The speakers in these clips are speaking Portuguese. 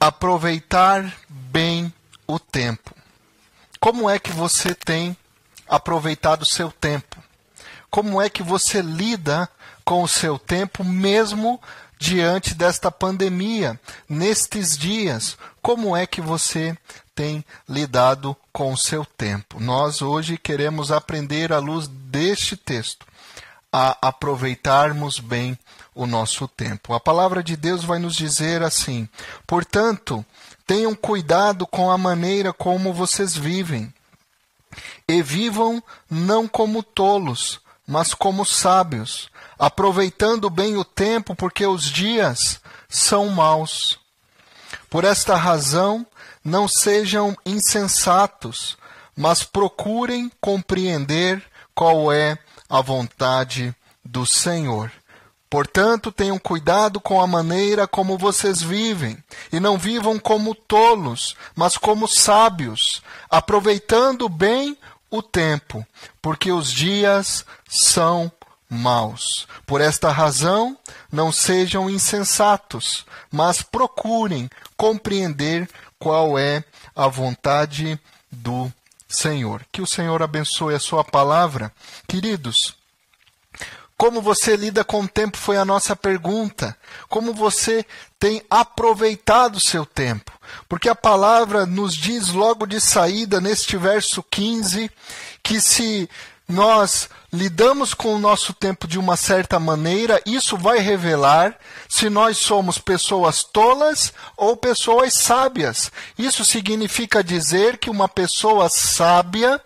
aproveitar bem o tempo. Como é que você tem aproveitado o seu tempo? Como é que você lida com o seu tempo mesmo diante desta pandemia, nestes dias? Como é que você tem lidado com o seu tempo? Nós hoje queremos aprender à luz deste texto a aproveitarmos bem o nosso tempo. A palavra de Deus vai nos dizer assim: portanto, tenham cuidado com a maneira como vocês vivem, e vivam não como tolos, mas como sábios, aproveitando bem o tempo, porque os dias são maus. Por esta razão, não sejam insensatos, mas procurem compreender qual é a vontade do Senhor. Portanto, tenham cuidado com a maneira como vocês vivem, e não vivam como tolos, mas como sábios, aproveitando bem o tempo, porque os dias são maus. Por esta razão, não sejam insensatos, mas procurem compreender qual é a vontade do Senhor. Que o Senhor abençoe a sua palavra. Queridos, como você lida com o tempo foi a nossa pergunta. Como você tem aproveitado o seu tempo? Porque a palavra nos diz logo de saída, neste verso 15, que se nós lidamos com o nosso tempo de uma certa maneira, isso vai revelar se nós somos pessoas tolas ou pessoas sábias. Isso significa dizer que uma pessoa sábia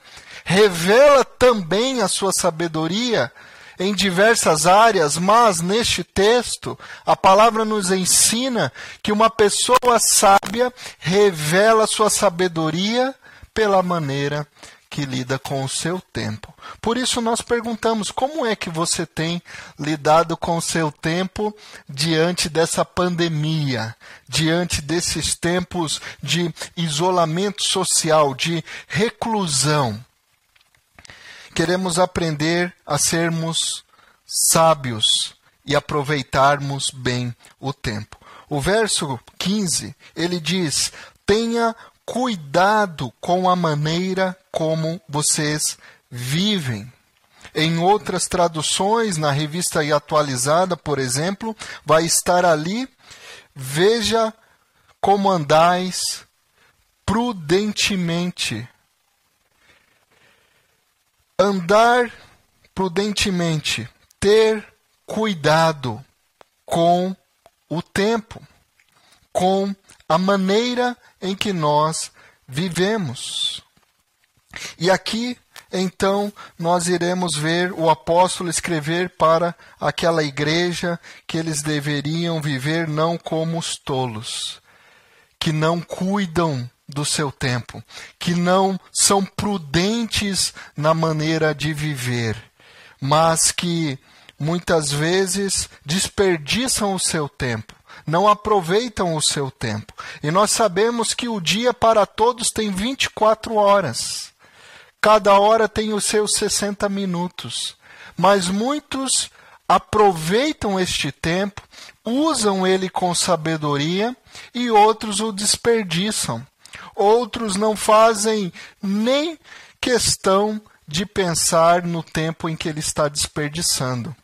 revela também a sua sabedoria em diversas áreas, mas neste texto a palavra nos ensina que uma pessoa sábia revela sua sabedoria pela maneira que lida com o seu tempo. Por isso nós perguntamos como é que você tem lidado com o seu tempo diante dessa pandemia, diante desses tempos de isolamento social, de reclusão queremos aprender a sermos sábios e aproveitarmos bem o tempo. O verso 15, ele diz: tenha cuidado com a maneira como vocês vivem. Em outras traduções, na revista atualizada, por exemplo, vai estar ali: veja como andais prudentemente andar prudentemente, ter cuidado com o tempo, com a maneira em que nós vivemos. E aqui, então, nós iremos ver o apóstolo escrever para aquela igreja que eles deveriam viver não como os tolos, que não cuidam do seu tempo, que não são prudentes na maneira de viver, mas que muitas vezes desperdiçam o seu tempo, não aproveitam o seu tempo. E nós sabemos que o dia para todos tem 24 horas. Cada hora tem os seus 60 minutos. Mas muitos aproveitam este tempo, usam ele com sabedoria e outros o desperdiçam outros não fazem nem questão de pensar no tempo em que ele está desperdiçando.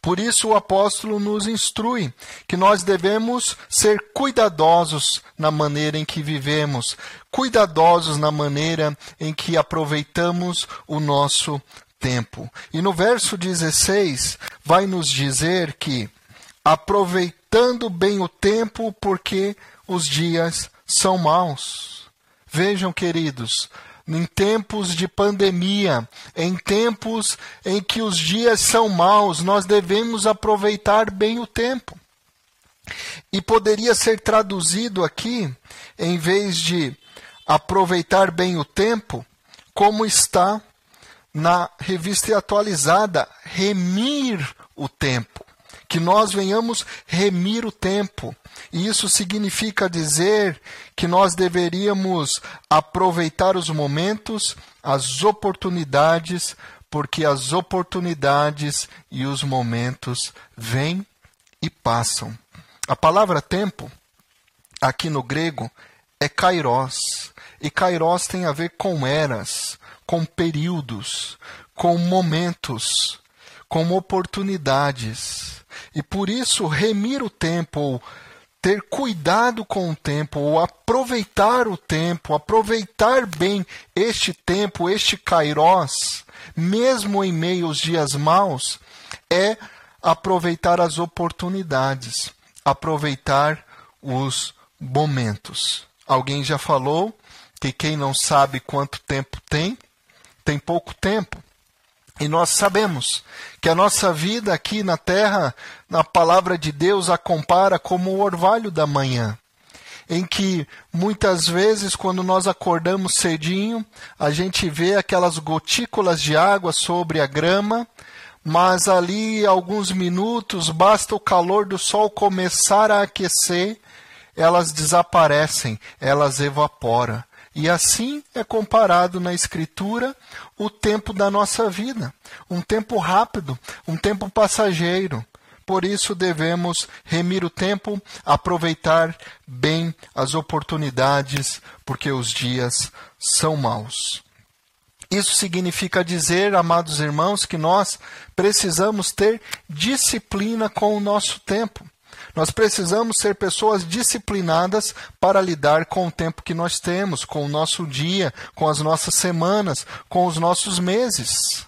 Por isso o apóstolo nos instrui que nós devemos ser cuidadosos na maneira em que vivemos, cuidadosos na maneira em que aproveitamos o nosso tempo. E no verso 16 vai nos dizer que aproveitando bem o tempo porque os dias são maus. Vejam, queridos, em tempos de pandemia, em tempos em que os dias são maus, nós devemos aproveitar bem o tempo. E poderia ser traduzido aqui, em vez de aproveitar bem o tempo, como está na revista atualizada, remir o tempo. Que nós venhamos remir o tempo, isso significa dizer que nós deveríamos aproveitar os momentos, as oportunidades, porque as oportunidades e os momentos vêm e passam. A palavra tempo aqui no grego é kairos. E kairos tem a ver com eras, com períodos, com momentos, com oportunidades. E por isso, remir o tempo, ou ter cuidado com o tempo, ou aproveitar o tempo, aproveitar bem este tempo, este kairos, mesmo em meio aos dias maus, é aproveitar as oportunidades, aproveitar os momentos. Alguém já falou que quem não sabe quanto tempo tem, tem pouco tempo. E nós sabemos que a nossa vida aqui na terra, na palavra de Deus, a compara como o orvalho da manhã, em que muitas vezes, quando nós acordamos cedinho, a gente vê aquelas gotículas de água sobre a grama, mas ali alguns minutos, basta o calor do sol começar a aquecer, elas desaparecem, elas evaporam. E assim é comparado na Escritura o tempo da nossa vida. Um tempo rápido, um tempo passageiro. Por isso devemos remir o tempo, aproveitar bem as oportunidades, porque os dias são maus. Isso significa dizer, amados irmãos, que nós precisamos ter disciplina com o nosso tempo. Nós precisamos ser pessoas disciplinadas para lidar com o tempo que nós temos, com o nosso dia, com as nossas semanas, com os nossos meses.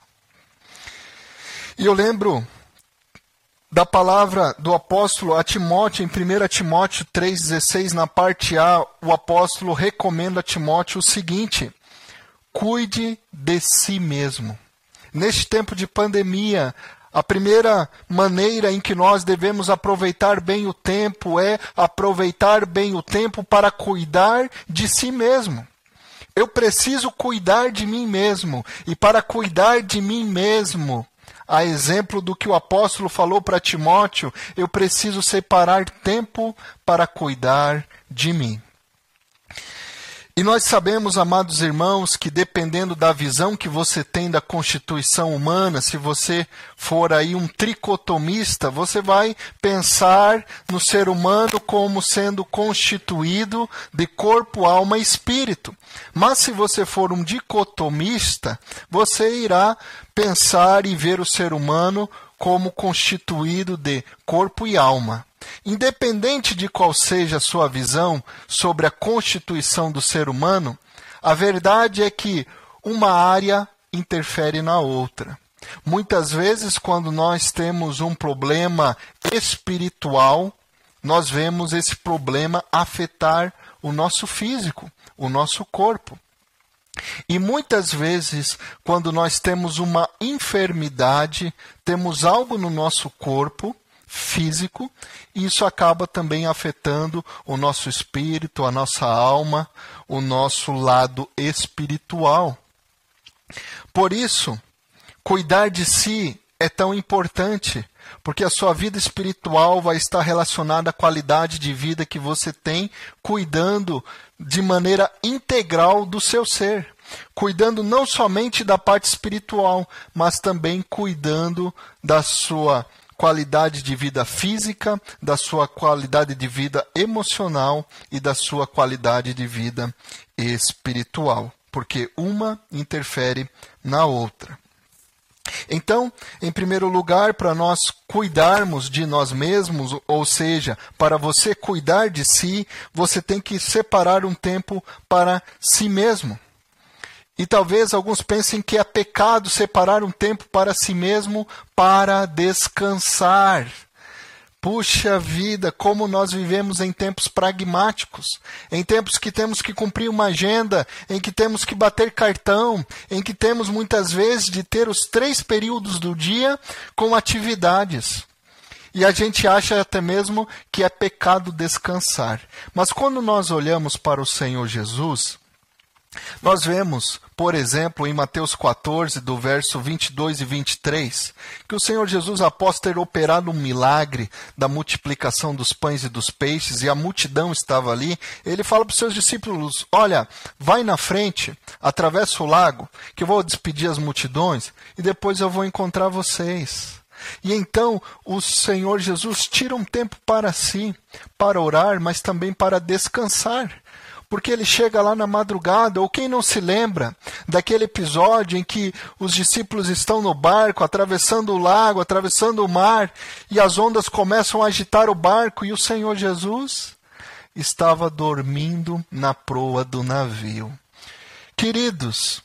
E eu lembro da palavra do apóstolo a Timóteo, em 1 Timóteo 3,16, na parte A, o apóstolo recomenda a Timóteo o seguinte: cuide de si mesmo. Neste tempo de pandemia, a primeira maneira em que nós devemos aproveitar bem o tempo é aproveitar bem o tempo para cuidar de si mesmo. Eu preciso cuidar de mim mesmo. E para cuidar de mim mesmo, a exemplo do que o apóstolo falou para Timóteo, eu preciso separar tempo para cuidar de mim. E nós sabemos, amados irmãos, que dependendo da visão que você tem da constituição humana, se você for aí um tricotomista, você vai pensar no ser humano como sendo constituído de corpo, alma e espírito. Mas se você for um dicotomista, você irá pensar e ver o ser humano como constituído de corpo e alma. Independente de qual seja a sua visão sobre a constituição do ser humano, a verdade é que uma área interfere na outra. Muitas vezes, quando nós temos um problema espiritual, nós vemos esse problema afetar o nosso físico, o nosso corpo. E muitas vezes, quando nós temos uma enfermidade, temos algo no nosso corpo físico, e isso acaba também afetando o nosso espírito, a nossa alma, o nosso lado espiritual. Por isso, cuidar de si é tão importante, porque a sua vida espiritual vai estar relacionada à qualidade de vida que você tem, cuidando de maneira integral do seu ser cuidando não somente da parte espiritual, mas também cuidando da sua qualidade de vida física, da sua qualidade de vida emocional e da sua qualidade de vida espiritual, porque uma interfere na outra. Então, em primeiro lugar, para nós cuidarmos de nós mesmos, ou seja, para você cuidar de si, você tem que separar um tempo para si mesmo. E talvez alguns pensem que é pecado separar um tempo para si mesmo para descansar. Puxa vida, como nós vivemos em tempos pragmáticos, em tempos que temos que cumprir uma agenda, em que temos que bater cartão, em que temos muitas vezes de ter os três períodos do dia com atividades. E a gente acha até mesmo que é pecado descansar. Mas quando nós olhamos para o Senhor Jesus, nós vemos, por exemplo, em Mateus 14, do verso 22 e 23, que o Senhor Jesus, após ter operado um milagre da multiplicação dos pães e dos peixes, e a multidão estava ali, ele fala para os seus discípulos: Olha, vai na frente, atravessa o lago, que eu vou despedir as multidões, e depois eu vou encontrar vocês. E então o Senhor Jesus tira um tempo para si, para orar, mas também para descansar porque ele chega lá na madrugada, ou quem não se lembra daquele episódio em que os discípulos estão no barco, atravessando o lago, atravessando o mar, e as ondas começam a agitar o barco, e o Senhor Jesus estava dormindo na proa do navio. Queridos,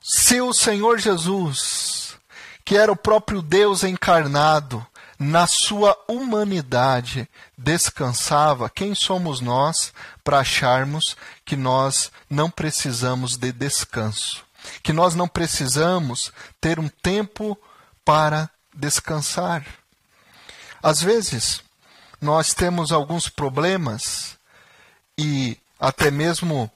se o Senhor Jesus, que era o próprio Deus encarnado, na sua humanidade descansava, quem somos nós para acharmos que nós não precisamos de descanso? Que nós não precisamos ter um tempo para descansar? Às vezes, nós temos alguns problemas e até mesmo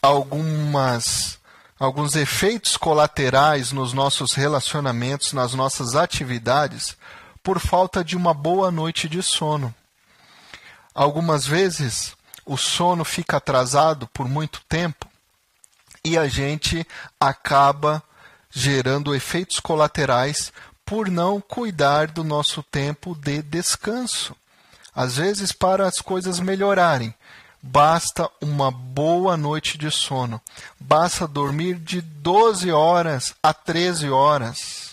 algumas alguns efeitos colaterais nos nossos relacionamentos, nas nossas atividades, por falta de uma boa noite de sono. Algumas vezes o sono fica atrasado por muito tempo e a gente acaba gerando efeitos colaterais por não cuidar do nosso tempo de descanso. Às vezes, para as coisas melhorarem, basta uma boa noite de sono. Basta dormir de 12 horas a 13 horas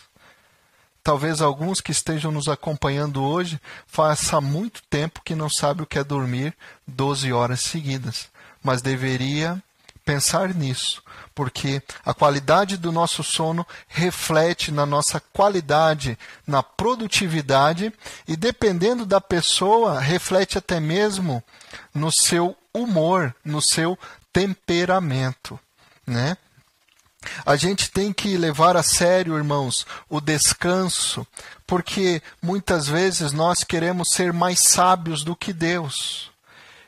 talvez alguns que estejam nos acompanhando hoje faça muito tempo que não sabe o que é dormir 12 horas seguidas, mas deveria pensar nisso, porque a qualidade do nosso sono reflete na nossa qualidade, na produtividade e dependendo da pessoa, reflete até mesmo no seu humor, no seu temperamento, né? A gente tem que levar a sério, irmãos, o descanso, porque muitas vezes nós queremos ser mais sábios do que Deus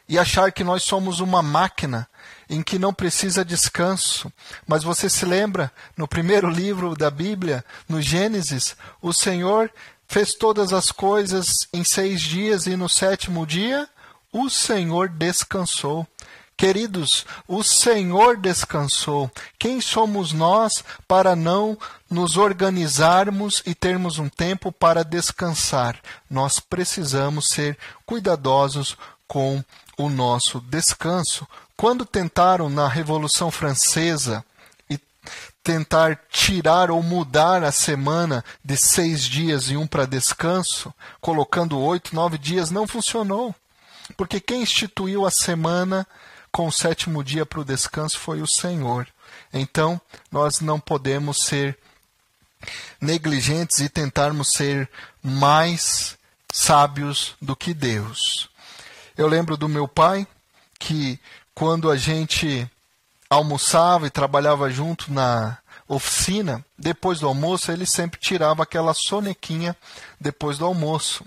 e achar que nós somos uma máquina em que não precisa descanso. Mas você se lembra, no primeiro livro da Bíblia, no Gênesis, o Senhor fez todas as coisas em seis dias e no sétimo dia o Senhor descansou. Queridos, o Senhor descansou. Quem somos nós para não nos organizarmos e termos um tempo para descansar? Nós precisamos ser cuidadosos com o nosso descanso. Quando tentaram na Revolução Francesa e tentar tirar ou mudar a semana de seis dias e um para descanso, colocando oito, nove dias, não funcionou. Porque quem instituiu a semana com o sétimo dia para o descanso foi o Senhor. Então, nós não podemos ser negligentes e tentarmos ser mais sábios do que Deus. Eu lembro do meu pai que quando a gente almoçava e trabalhava junto na oficina, depois do almoço, ele sempre tirava aquela sonequinha depois do almoço.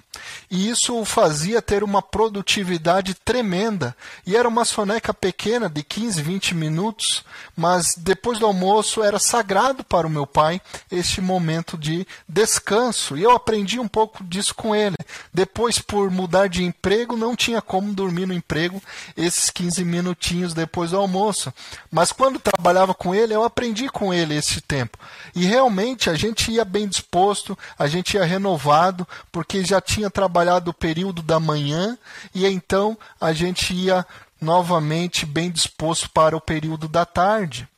E isso o fazia ter uma produtividade tremenda. E era uma soneca pequena, de 15, 20 minutos, mas depois do almoço era sagrado para o meu pai este momento de descanso. E eu aprendi um pouco disso com ele. Depois, por mudar de emprego, não tinha como dormir no emprego esses 15 minutinhos depois do almoço. Mas quando trabalhava com ele, eu aprendi com ele tempo. E realmente a gente ia bem disposto, a gente ia renovado, porque já tinha trabalhado o período da manhã e então a gente ia novamente bem disposto para o período da tarde.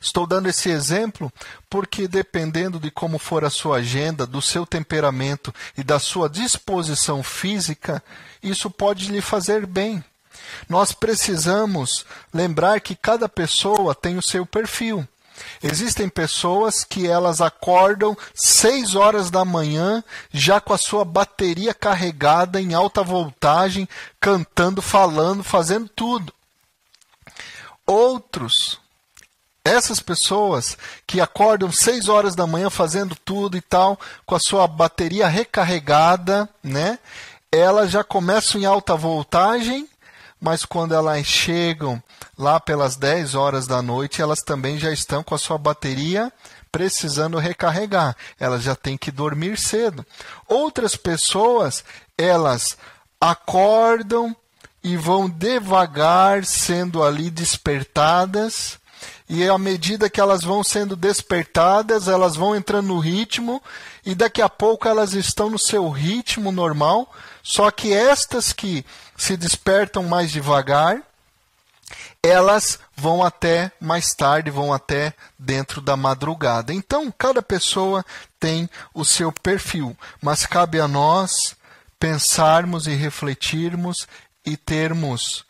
Estou dando esse exemplo porque, dependendo de como for a sua agenda, do seu temperamento e da sua disposição física, isso pode lhe fazer bem. Nós precisamos lembrar que cada pessoa tem o seu perfil. Existem pessoas que elas acordam 6 horas da manhã já com a sua bateria carregada em alta voltagem, cantando, falando, fazendo tudo. Outros, essas pessoas que acordam 6 horas da manhã fazendo tudo e tal, com a sua bateria recarregada, né? Elas já começam em alta voltagem mas quando elas chegam lá pelas 10 horas da noite, elas também já estão com a sua bateria precisando recarregar. Elas já têm que dormir cedo. Outras pessoas, elas acordam e vão devagar sendo ali despertadas e à medida que elas vão sendo despertadas, elas vão entrando no ritmo e daqui a pouco elas estão no seu ritmo normal. Só que estas que se despertam mais devagar, elas vão até mais tarde, vão até dentro da madrugada. Então, cada pessoa tem o seu perfil, mas cabe a nós pensarmos e refletirmos e termos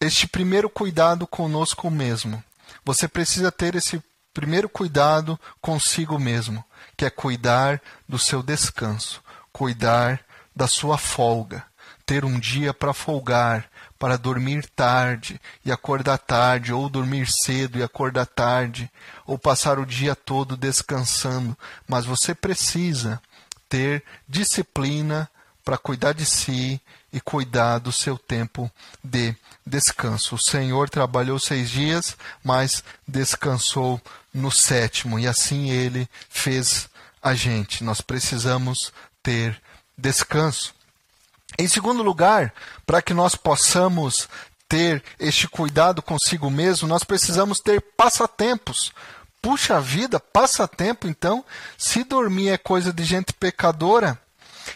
este primeiro cuidado conosco mesmo. Você precisa ter esse primeiro cuidado consigo mesmo, que é cuidar do seu descanso, cuidar da sua folga, ter um dia para folgar, para dormir tarde e acordar tarde, ou dormir cedo e acordar tarde, ou passar o dia todo descansando, mas você precisa ter disciplina para cuidar de si e cuidar do seu tempo de descanso. O Senhor trabalhou seis dias, mas descansou no sétimo, e assim ele fez a gente. Nós precisamos ter descanso. Em segundo lugar, para que nós possamos ter este cuidado consigo mesmo, nós precisamos ter passatempos. Puxa vida, passatempo então, se dormir é coisa de gente pecadora,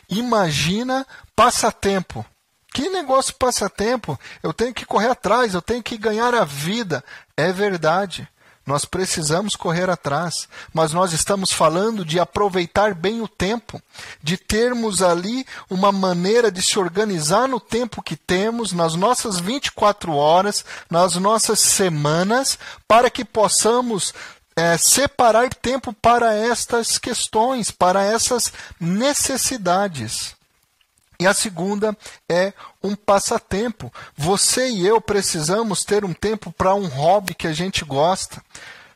imagina passatempo. Que negócio passatempo? Eu tenho que correr atrás, eu tenho que ganhar a vida. É verdade. Nós precisamos correr atrás, mas nós estamos falando de aproveitar bem o tempo, de termos ali uma maneira de se organizar no tempo que temos, nas nossas 24 horas, nas nossas semanas, para que possamos é, separar tempo para estas questões, para essas necessidades. E a segunda é um passatempo. Você e eu precisamos ter um tempo para um hobby que a gente gosta.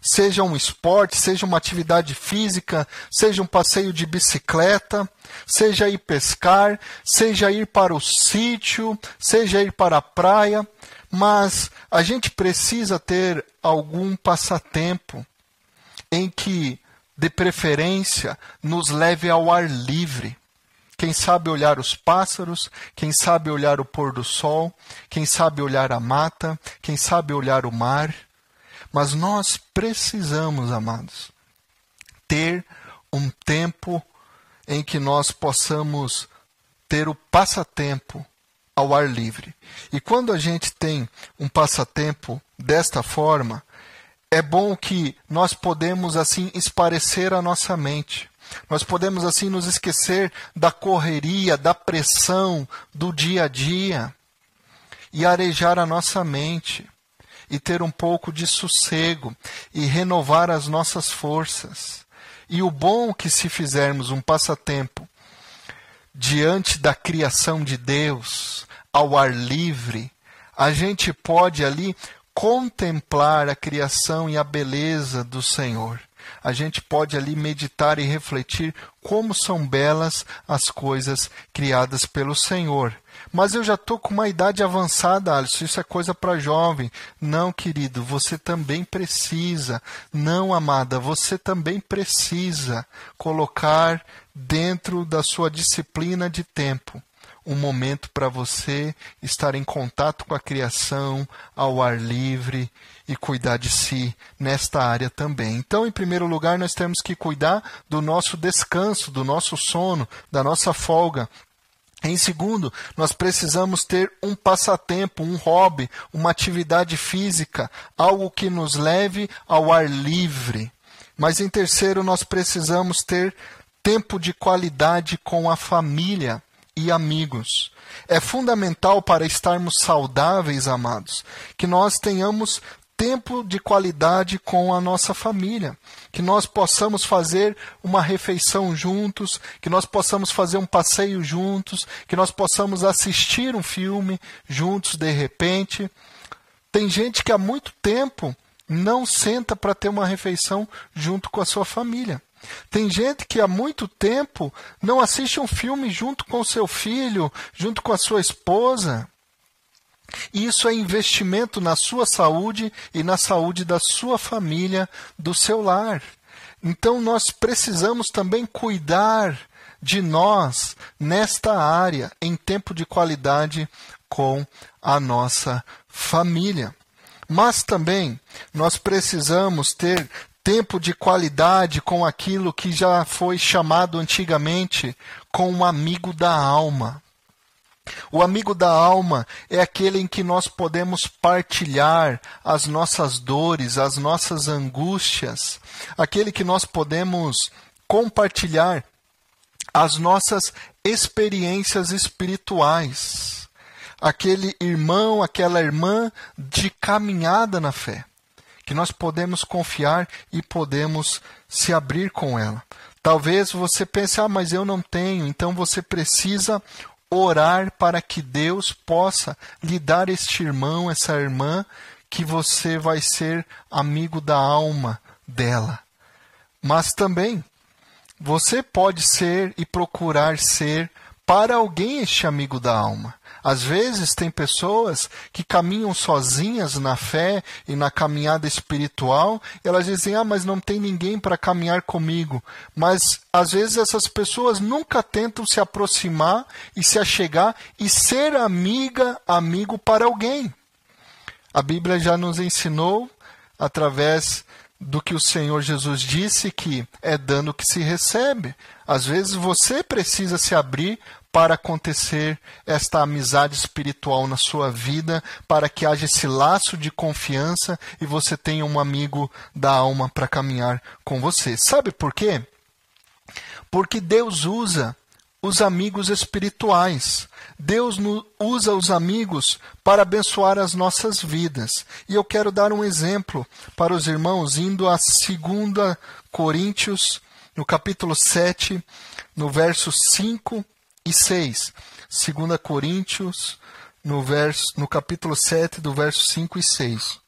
Seja um esporte, seja uma atividade física, seja um passeio de bicicleta, seja ir pescar, seja ir para o sítio, seja ir para a praia. Mas a gente precisa ter algum passatempo em que, de preferência, nos leve ao ar livre quem sabe olhar os pássaros, quem sabe olhar o pôr do sol, quem sabe olhar a mata, quem sabe olhar o mar. Mas nós precisamos, amados, ter um tempo em que nós possamos ter o passatempo ao ar livre. E quando a gente tem um passatempo desta forma, é bom que nós podemos assim esparecer a nossa mente. Nós podemos assim nos esquecer da correria, da pressão do dia a dia e arejar a nossa mente e ter um pouco de sossego e renovar as nossas forças. E o bom que se fizermos um passatempo diante da criação de Deus, ao ar livre, a gente pode ali contemplar a criação e a beleza do Senhor a gente pode ali meditar e refletir como são belas as coisas criadas pelo Senhor. Mas eu já estou com uma idade avançada, Alisson, isso é coisa para jovem. Não, querido, você também precisa. Não, amada, você também precisa colocar dentro da sua disciplina de tempo um momento para você estar em contato com a criação, ao ar livre e cuidar de si nesta área também. Então, em primeiro lugar, nós temos que cuidar do nosso descanso, do nosso sono, da nossa folga. Em segundo, nós precisamos ter um passatempo, um hobby, uma atividade física, algo que nos leve ao ar livre. Mas em terceiro, nós precisamos ter tempo de qualidade com a família e amigos. É fundamental para estarmos saudáveis, amados, que nós tenhamos tempo de qualidade com a nossa família, que nós possamos fazer uma refeição juntos, que nós possamos fazer um passeio juntos, que nós possamos assistir um filme juntos de repente. Tem gente que há muito tempo não senta para ter uma refeição junto com a sua família. Tem gente que há muito tempo não assiste um filme junto com seu filho, junto com a sua esposa. Isso é investimento na sua saúde e na saúde da sua família, do seu lar. Então nós precisamos também cuidar de nós nesta área, em tempo de qualidade com a nossa família. Mas também nós precisamos ter tempo de qualidade com aquilo que já foi chamado antigamente com um amigo da alma. O amigo da alma é aquele em que nós podemos partilhar as nossas dores, as nossas angústias, aquele que nós podemos compartilhar as nossas experiências espirituais. Aquele irmão, aquela irmã de caminhada na fé, que nós podemos confiar e podemos se abrir com ela. Talvez você pense, ah, mas eu não tenho, então você precisa orar para que Deus possa lhe dar este irmão, essa irmã, que você vai ser amigo da alma dela. Mas também você pode ser e procurar ser para alguém este amigo da alma. Às vezes tem pessoas que caminham sozinhas na fé e na caminhada espiritual, elas dizem: "Ah, mas não tem ninguém para caminhar comigo". Mas às vezes essas pessoas nunca tentam se aproximar e se achegar e ser amiga, amigo para alguém. A Bíblia já nos ensinou através do que o Senhor Jesus disse que é dando que se recebe. Às vezes você precisa se abrir para acontecer esta amizade espiritual na sua vida, para que haja esse laço de confiança e você tenha um amigo da alma para caminhar com você. Sabe por quê? Porque Deus usa os amigos espirituais. Deus usa os amigos para abençoar as nossas vidas. E eu quero dar um exemplo para os irmãos, indo a 2 Coríntios, no capítulo 7, no verso 5 e 6. 2 Coríntios, no, verso, no capítulo 7, do verso 5 e 6.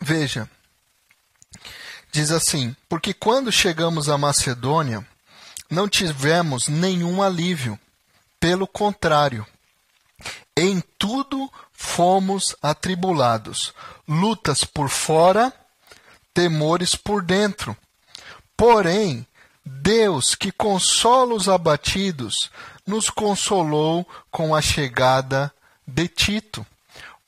Veja, diz assim: Porque quando chegamos à Macedônia, não tivemos nenhum alívio, pelo contrário, em tudo fomos atribulados, lutas por fora temores por dentro. Porém, Deus, que consola os abatidos, nos consolou com a chegada de Tito.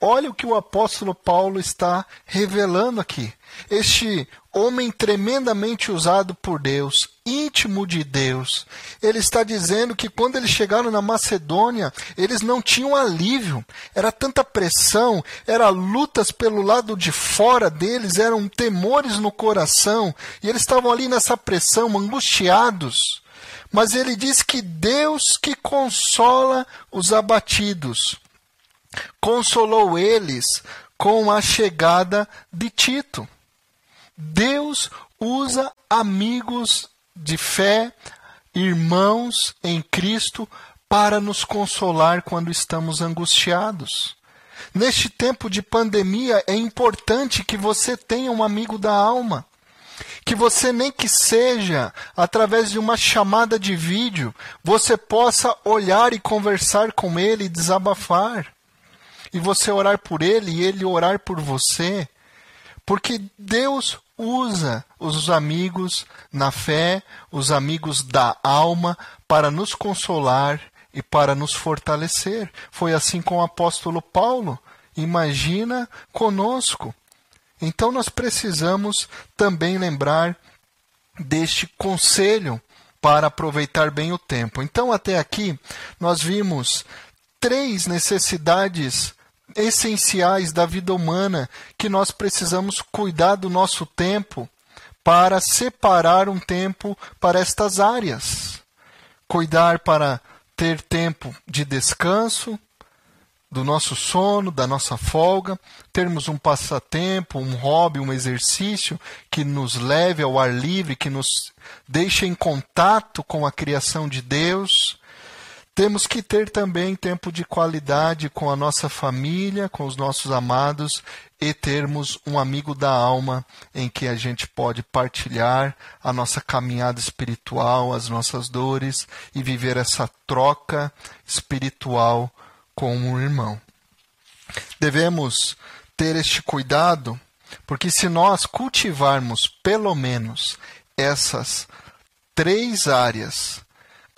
Olha o que o apóstolo Paulo está revelando aqui. Este homem tremendamente usado por Deus, íntimo de Deus, ele está dizendo que quando eles chegaram na Macedônia, eles não tinham alívio, era tanta pressão, era lutas pelo lado de fora deles, eram temores no coração, e eles estavam ali nessa pressão, angustiados. Mas ele diz que Deus que consola os abatidos, consolou eles com a chegada de Tito. Deus usa amigos de fé, irmãos em Cristo, para nos consolar quando estamos angustiados. Neste tempo de pandemia, é importante que você tenha um amigo da alma. Que você, nem que seja através de uma chamada de vídeo, você possa olhar e conversar com ele e desabafar. E você orar por ele e ele orar por você. Porque Deus usa os amigos na fé, os amigos da alma, para nos consolar e para nos fortalecer. Foi assim com o apóstolo Paulo. Imagina conosco. Então nós precisamos também lembrar deste conselho para aproveitar bem o tempo. Então, até aqui, nós vimos três necessidades essenciais da vida humana que nós precisamos cuidar do nosso tempo para separar um tempo para estas áreas. Cuidar para ter tempo de descanso, do nosso sono, da nossa folga, termos um passatempo, um hobby, um exercício que nos leve ao ar livre, que nos deixe em contato com a criação de Deus, temos que ter também tempo de qualidade com a nossa família, com os nossos amados e termos um amigo da alma em que a gente pode partilhar a nossa caminhada espiritual, as nossas dores e viver essa troca espiritual com um irmão. Devemos ter este cuidado, porque se nós cultivarmos pelo menos essas três áreas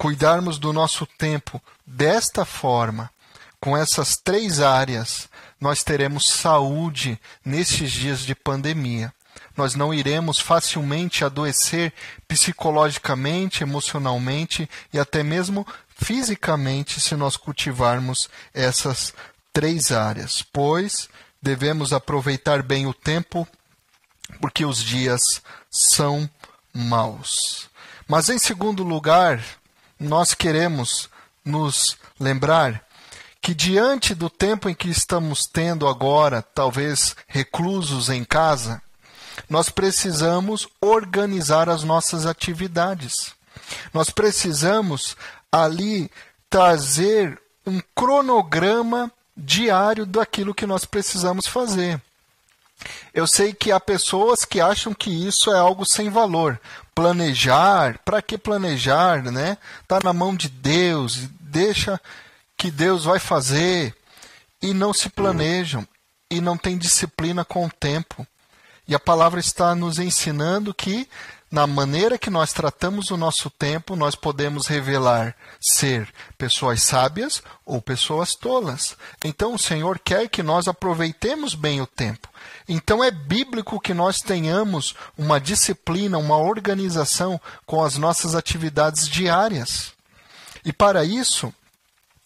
cuidarmos do nosso tempo desta forma, com essas três áreas, nós teremos saúde nesses dias de pandemia. Nós não iremos facilmente adoecer psicologicamente, emocionalmente e até mesmo fisicamente se nós cultivarmos essas três áreas, pois devemos aproveitar bem o tempo, porque os dias são maus. Mas em segundo lugar, nós queremos nos lembrar que diante do tempo em que estamos tendo agora, talvez reclusos em casa, nós precisamos organizar as nossas atividades. Nós precisamos ali trazer um cronograma diário daquilo que nós precisamos fazer. Eu sei que há pessoas que acham que isso é algo sem valor. Planejar, para que planejar, né? Tá na mão de Deus, deixa que Deus vai fazer e não se planejam e não tem disciplina com o tempo. E a palavra está nos ensinando que, na maneira que nós tratamos o nosso tempo, nós podemos revelar ser pessoas sábias ou pessoas tolas. Então, o Senhor quer que nós aproveitemos bem o tempo. Então, é bíblico que nós tenhamos uma disciplina, uma organização com as nossas atividades diárias. E para isso,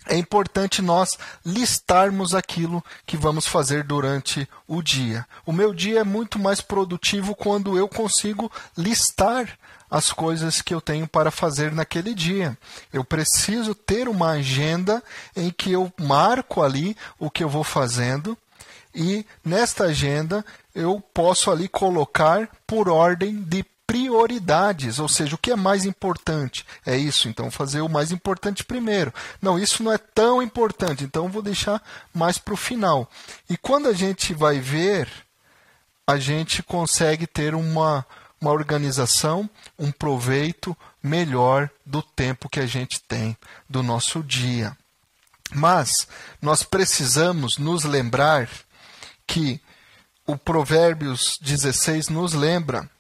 é importante nós listarmos aquilo que vamos fazer durante o dia. O meu dia é muito mais produtivo quando eu consigo listar as coisas que eu tenho para fazer naquele dia. Eu preciso ter uma agenda em que eu marco ali o que eu vou fazendo e nesta agenda eu posso ali colocar por ordem de prioridades, ou seja, o que é mais importante? É isso, então fazer o mais importante primeiro. Não, isso não é tão importante, então vou deixar mais para o final. E quando a gente vai ver, a gente consegue ter uma, uma organização, um proveito melhor do tempo que a gente tem do nosso dia. Mas nós precisamos nos lembrar que o Provérbios 16 nos lembra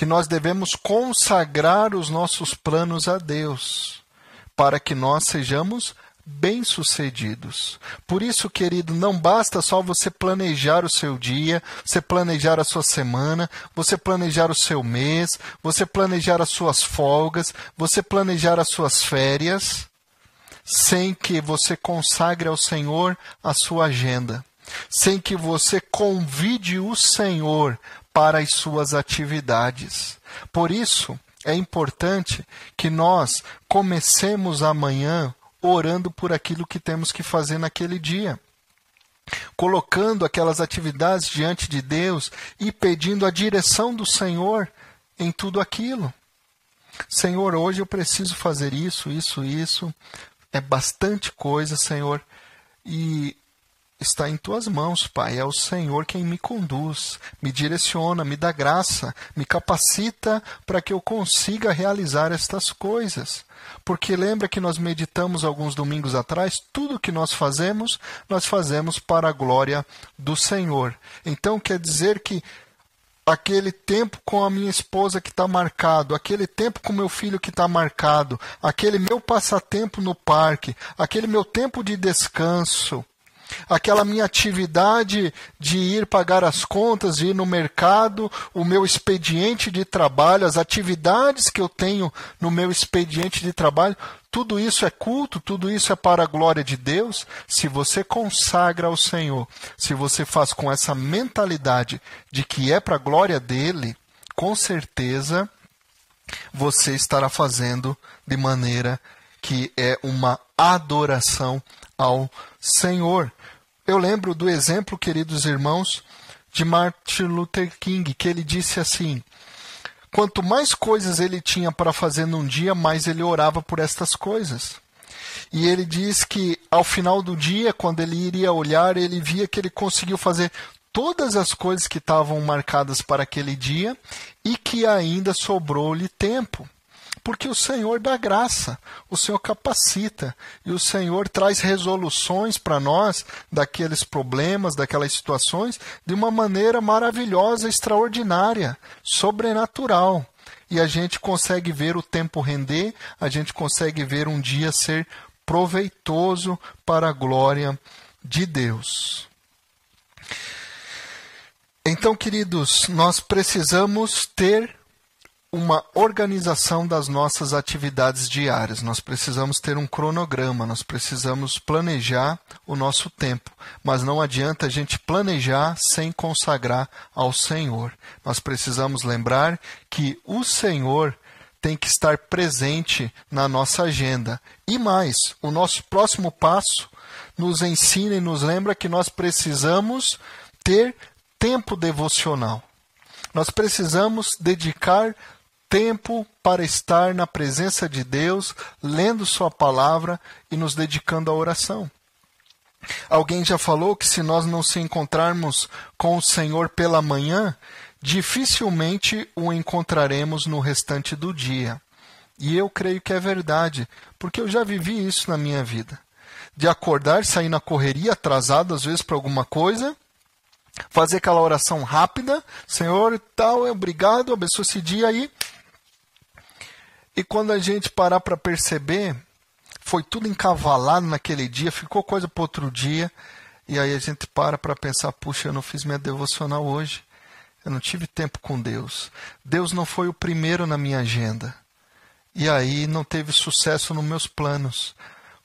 que nós devemos consagrar os nossos planos a Deus, para que nós sejamos bem-sucedidos. Por isso, querido, não basta só você planejar o seu dia, você planejar a sua semana, você planejar o seu mês, você planejar as suas folgas, você planejar as suas férias, sem que você consagre ao Senhor a sua agenda, sem que você convide o Senhor para as suas atividades. Por isso, é importante que nós comecemos amanhã orando por aquilo que temos que fazer naquele dia. Colocando aquelas atividades diante de Deus e pedindo a direção do Senhor em tudo aquilo. Senhor, hoje eu preciso fazer isso, isso, isso. É bastante coisa, Senhor. E está em tuas mãos, Pai. É o Senhor quem me conduz, me direciona, me dá graça, me capacita para que eu consiga realizar estas coisas. Porque lembra que nós meditamos alguns domingos atrás, tudo que nós fazemos, nós fazemos para a glória do Senhor. Então quer dizer que aquele tempo com a minha esposa que está marcado, aquele tempo com meu filho que está marcado, aquele meu passatempo no parque, aquele meu tempo de descanso, aquela minha atividade de ir pagar as contas, de ir no mercado, o meu expediente de trabalho, as atividades que eu tenho no meu expediente de trabalho, tudo isso é culto, tudo isso é para a glória de Deus. Se você consagra ao Senhor, se você faz com essa mentalidade de que é para a glória dele, com certeza você estará fazendo de maneira que é uma adoração ao Senhor. Eu lembro do exemplo, queridos irmãos, de Martin Luther King, que ele disse assim: quanto mais coisas ele tinha para fazer num dia, mais ele orava por estas coisas. E ele diz que ao final do dia, quando ele iria olhar, ele via que ele conseguiu fazer todas as coisas que estavam marcadas para aquele dia e que ainda sobrou-lhe tempo. Porque o Senhor dá graça, o Senhor capacita e o Senhor traz resoluções para nós daqueles problemas, daquelas situações, de uma maneira maravilhosa, extraordinária, sobrenatural. e a gente consegue ver o tempo render, a gente consegue ver um dia ser proveitoso para a glória de Deus. Então, queridos, nós precisamos ter uma organização das nossas atividades diárias. Nós precisamos ter um cronograma, nós precisamos planejar o nosso tempo. Mas não adianta a gente planejar sem consagrar ao Senhor. Nós precisamos lembrar que o Senhor tem que estar presente na nossa agenda. E mais, o nosso próximo passo nos ensina e nos lembra que nós precisamos ter tempo devocional. Nós precisamos dedicar tempo para estar na presença de Deus, lendo Sua palavra e nos dedicando à oração. Alguém já falou que se nós não se encontrarmos com o Senhor pela manhã, dificilmente o encontraremos no restante do dia. E eu creio que é verdade, porque eu já vivi isso na minha vida. De acordar, sair na correria, atrasado às vezes para alguma coisa, fazer aquela oração rápida, Senhor, tal, obrigado, abençoe esse dia aí, e quando a gente parar para perceber, foi tudo encavalado naquele dia, ficou coisa para outro dia. E aí a gente para para pensar: puxa, eu não fiz minha devocional hoje. Eu não tive tempo com Deus. Deus não foi o primeiro na minha agenda. E aí não teve sucesso nos meus planos,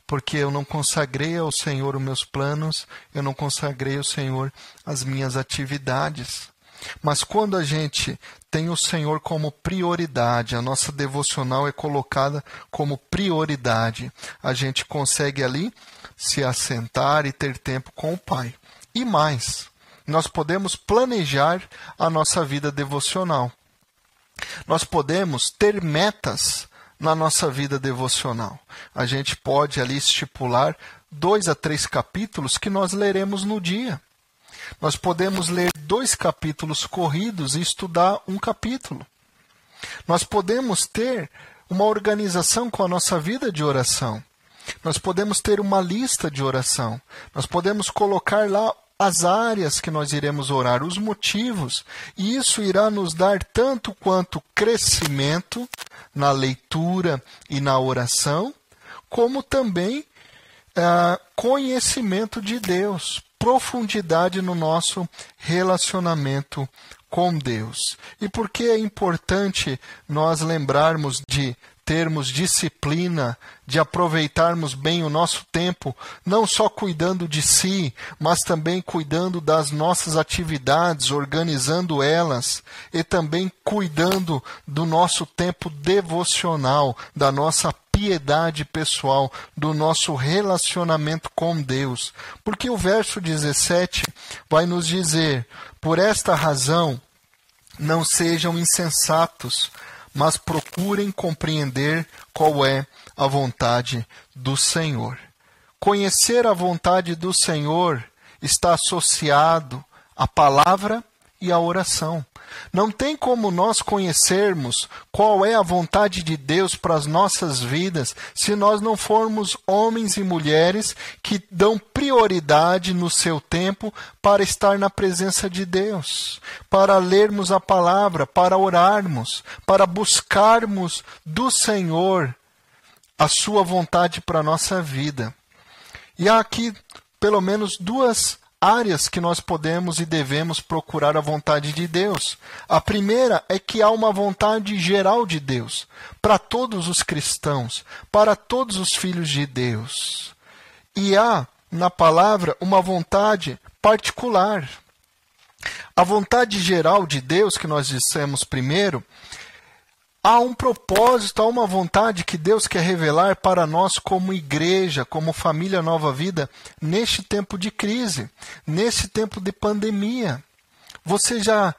porque eu não consagrei ao Senhor os meus planos, eu não consagrei ao Senhor as minhas atividades. Mas quando a gente tem o Senhor como prioridade, a nossa devocional é colocada como prioridade, a gente consegue ali se assentar e ter tempo com o Pai. E mais, nós podemos planejar a nossa vida devocional. Nós podemos ter metas na nossa vida devocional. A gente pode ali estipular dois a três capítulos que nós leremos no dia. Nós podemos ler dois capítulos corridos e estudar um capítulo. Nós podemos ter uma organização com a nossa vida de oração. Nós podemos ter uma lista de oração. Nós podemos colocar lá as áreas que nós iremos orar, os motivos, e isso irá nos dar tanto quanto crescimento na leitura e na oração, como também ah, conhecimento de Deus, profundidade no nosso relacionamento com Deus. E por que é importante nós lembrarmos de termos disciplina, de aproveitarmos bem o nosso tempo, não só cuidando de si, mas também cuidando das nossas atividades, organizando elas e também cuidando do nosso tempo devocional, da nossa piedade pessoal, do nosso relacionamento com Deus. Porque o verso 17 vai nos dizer: por esta razão, não sejam insensatos, mas procurem compreender qual é a vontade do Senhor. Conhecer a vontade do Senhor está associado à palavra e à oração. Não tem como nós conhecermos qual é a vontade de Deus para as nossas vidas se nós não formos homens e mulheres que dão prioridade no seu tempo para estar na presença de Deus, para lermos a palavra, para orarmos, para buscarmos do Senhor a sua vontade para a nossa vida. E há aqui pelo menos duas áreas que nós podemos e devemos procurar a vontade de Deus. A primeira é que há uma vontade geral de Deus para todos os cristãos, para todos os filhos de Deus. E há na palavra uma vontade particular. A vontade geral de Deus, que nós dissemos primeiro, Há um propósito, há uma vontade que Deus quer revelar para nós como igreja, como família Nova Vida, neste tempo de crise, nesse tempo de pandemia. Você já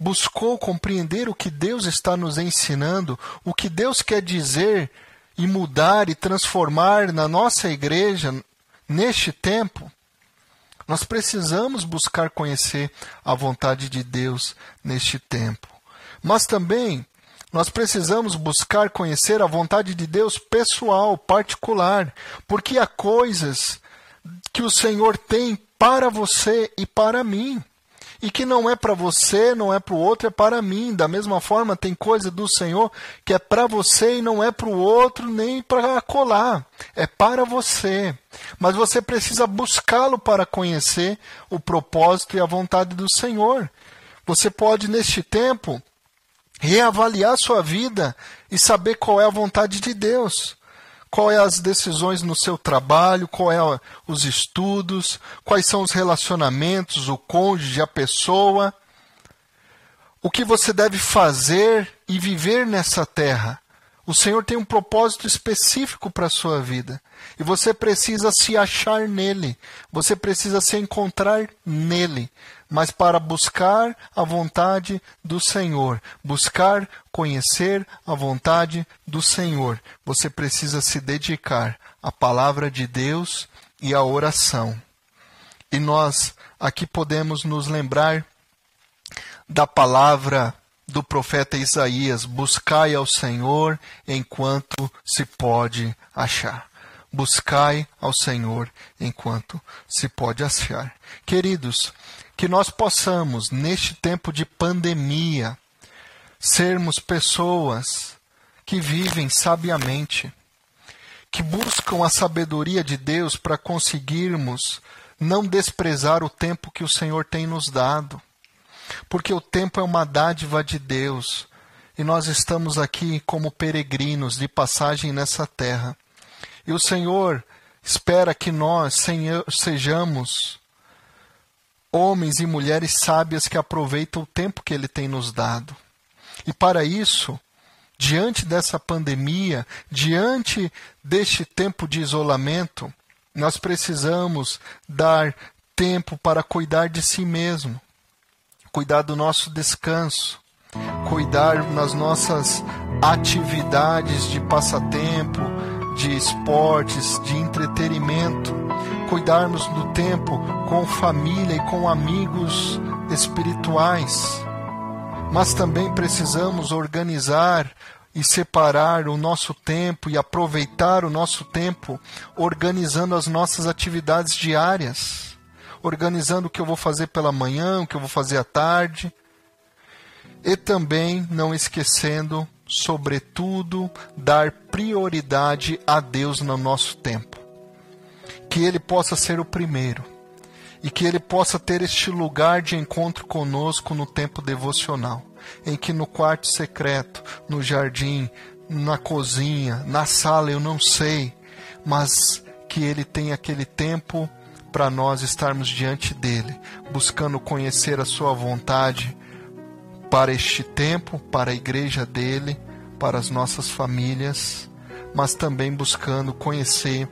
buscou compreender o que Deus está nos ensinando, o que Deus quer dizer e mudar e transformar na nossa igreja neste tempo? Nós precisamos buscar conhecer a vontade de Deus neste tempo. Mas também nós precisamos buscar conhecer a vontade de Deus pessoal, particular, porque há coisas que o Senhor tem para você e para mim. e que não é para você, não é para o outro, é para mim. Da mesma forma, tem coisa do Senhor que é para você e não é para o outro nem para colar. É para você. Mas você precisa buscá-lo para conhecer o propósito e a vontade do Senhor. Você pode, neste tempo, reavaliar sua vida e saber qual é a vontade de Deus qual é as decisões no seu trabalho, qual é os estudos, quais são os relacionamentos, o cônjuge, a pessoa, o que você deve fazer e viver nessa terra. O Senhor tem um propósito específico para a sua vida. E você precisa se achar nele. Você precisa se encontrar nele mas para buscar a vontade do Senhor, buscar conhecer a vontade do Senhor, você precisa se dedicar à palavra de Deus e à oração. E nós aqui podemos nos lembrar da palavra do profeta Isaías: buscai ao Senhor enquanto se pode achar. Buscai ao Senhor enquanto se pode achar. Queridos, que nós possamos, neste tempo de pandemia, sermos pessoas que vivem sabiamente, que buscam a sabedoria de Deus para conseguirmos não desprezar o tempo que o Senhor tem nos dado, porque o tempo é uma dádiva de Deus e nós estamos aqui como peregrinos de passagem nessa terra. E o Senhor espera que nós sejamos homens e mulheres sábias que aproveitam o tempo que Ele tem nos dado. E para isso, diante dessa pandemia, diante deste tempo de isolamento, nós precisamos dar tempo para cuidar de si mesmo, cuidar do nosso descanso, cuidar nas nossas atividades de passatempo, de esportes, de entretenimento, cuidarmos do tempo com família e com amigos espirituais. Mas também precisamos organizar e separar o nosso tempo e aproveitar o nosso tempo organizando as nossas atividades diárias, organizando o que eu vou fazer pela manhã, o que eu vou fazer à tarde, e também não esquecendo, sobretudo, dar prioridade a Deus no nosso tempo que ele possa ser o primeiro e que ele possa ter este lugar de encontro conosco no tempo devocional, em que no quarto secreto, no jardim, na cozinha, na sala, eu não sei, mas que ele tenha aquele tempo para nós estarmos diante dele, buscando conhecer a sua vontade para este tempo, para a igreja dele, para as nossas famílias, mas também buscando conhecer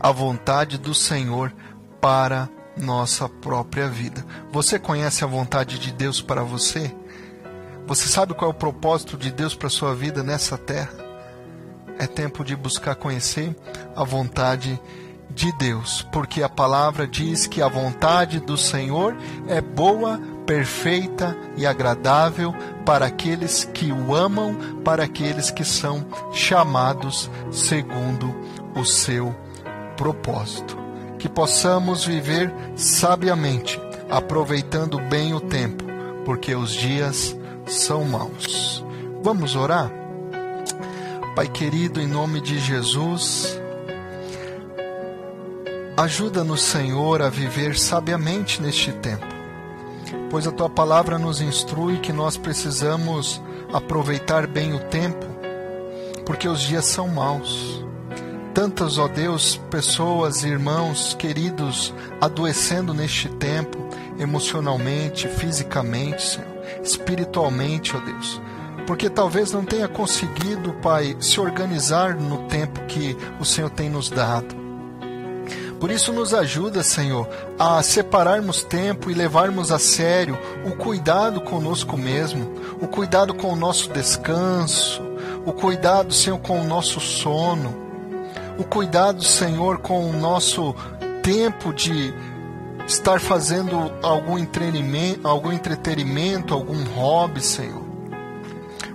a vontade do Senhor para nossa própria vida. Você conhece a vontade de Deus para você? Você sabe qual é o propósito de Deus para sua vida nessa terra? É tempo de buscar conhecer a vontade de Deus, porque a palavra diz que a vontade do Senhor é boa, perfeita e agradável para aqueles que o amam, para aqueles que são chamados segundo o seu propósito. Que possamos viver sabiamente, aproveitando bem o tempo, porque os dias são maus. Vamos orar? Pai querido, em nome de Jesus, ajuda-nos, Senhor, a viver sabiamente neste tempo, pois a tua palavra nos instrui que nós precisamos aproveitar bem o tempo, porque os dias são maus tantas, ó Deus, pessoas, irmãos, queridos, adoecendo neste tempo, emocionalmente, fisicamente, Senhor, espiritualmente, ó Deus. Porque talvez não tenha conseguido, Pai, se organizar no tempo que o Senhor tem nos dado. Por isso, nos ajuda, Senhor, a separarmos tempo e levarmos a sério o cuidado conosco mesmo, o cuidado com o nosso descanso, o cuidado, Senhor, com o nosso sono, o cuidado, Senhor, com o nosso tempo de estar fazendo algum entretenimento, algum entretenimento, algum hobby, Senhor.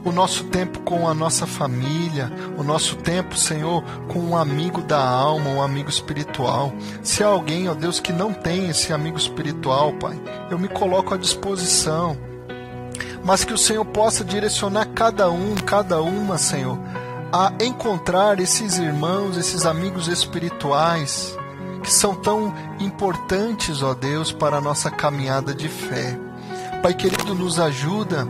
o nosso tempo com a nossa família, o nosso tempo, Senhor, com um amigo da alma, um amigo espiritual. Se há alguém, ó Deus, que não tem esse amigo espiritual, Pai, eu me coloco à disposição. Mas que o Senhor possa direcionar cada um, cada uma, Senhor, a encontrar esses irmãos, esses amigos espirituais que são tão importantes, ó Deus, para a nossa caminhada de fé. Pai querido, nos ajuda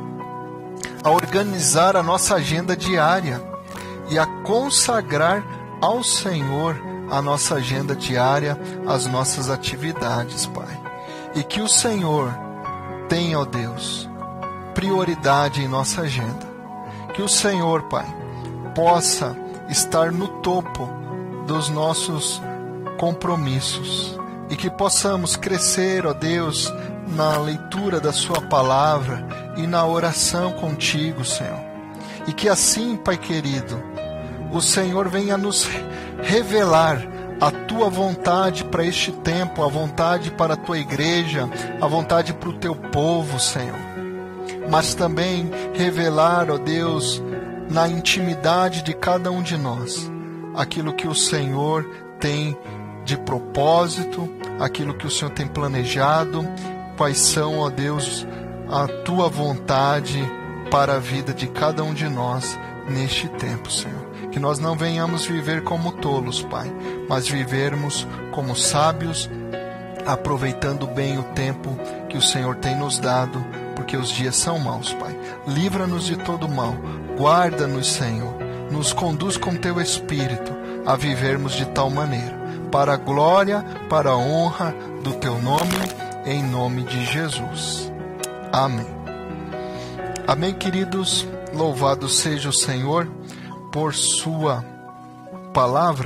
a organizar a nossa agenda diária e a consagrar ao Senhor a nossa agenda diária, as nossas atividades, Pai. E que o Senhor tenha, ó Deus, prioridade em nossa agenda. Que o Senhor, Pai, possa estar no topo dos nossos compromissos e que possamos crescer, ó Deus, na leitura da Sua palavra e na oração contigo, Senhor. E que assim, Pai querido, o Senhor venha nos revelar a tua vontade para este tempo, a vontade para a tua igreja, a vontade para o teu povo, Senhor. Mas também revelar, ó Deus, na intimidade de cada um de nós, aquilo que o Senhor tem de propósito, aquilo que o Senhor tem planejado, quais são, ó Deus, a tua vontade para a vida de cada um de nós neste tempo, Senhor. Que nós não venhamos viver como tolos, Pai, mas vivermos como sábios, aproveitando bem o tempo que o Senhor tem nos dado, porque os dias são maus, Pai. Livra-nos de todo mal, guarda-nos, Senhor, nos conduz com teu Espírito a vivermos de tal maneira para a glória, para a honra do teu nome, em nome de Jesus. Amém. Amém, queridos. Louvado seja o Senhor por sua palavra.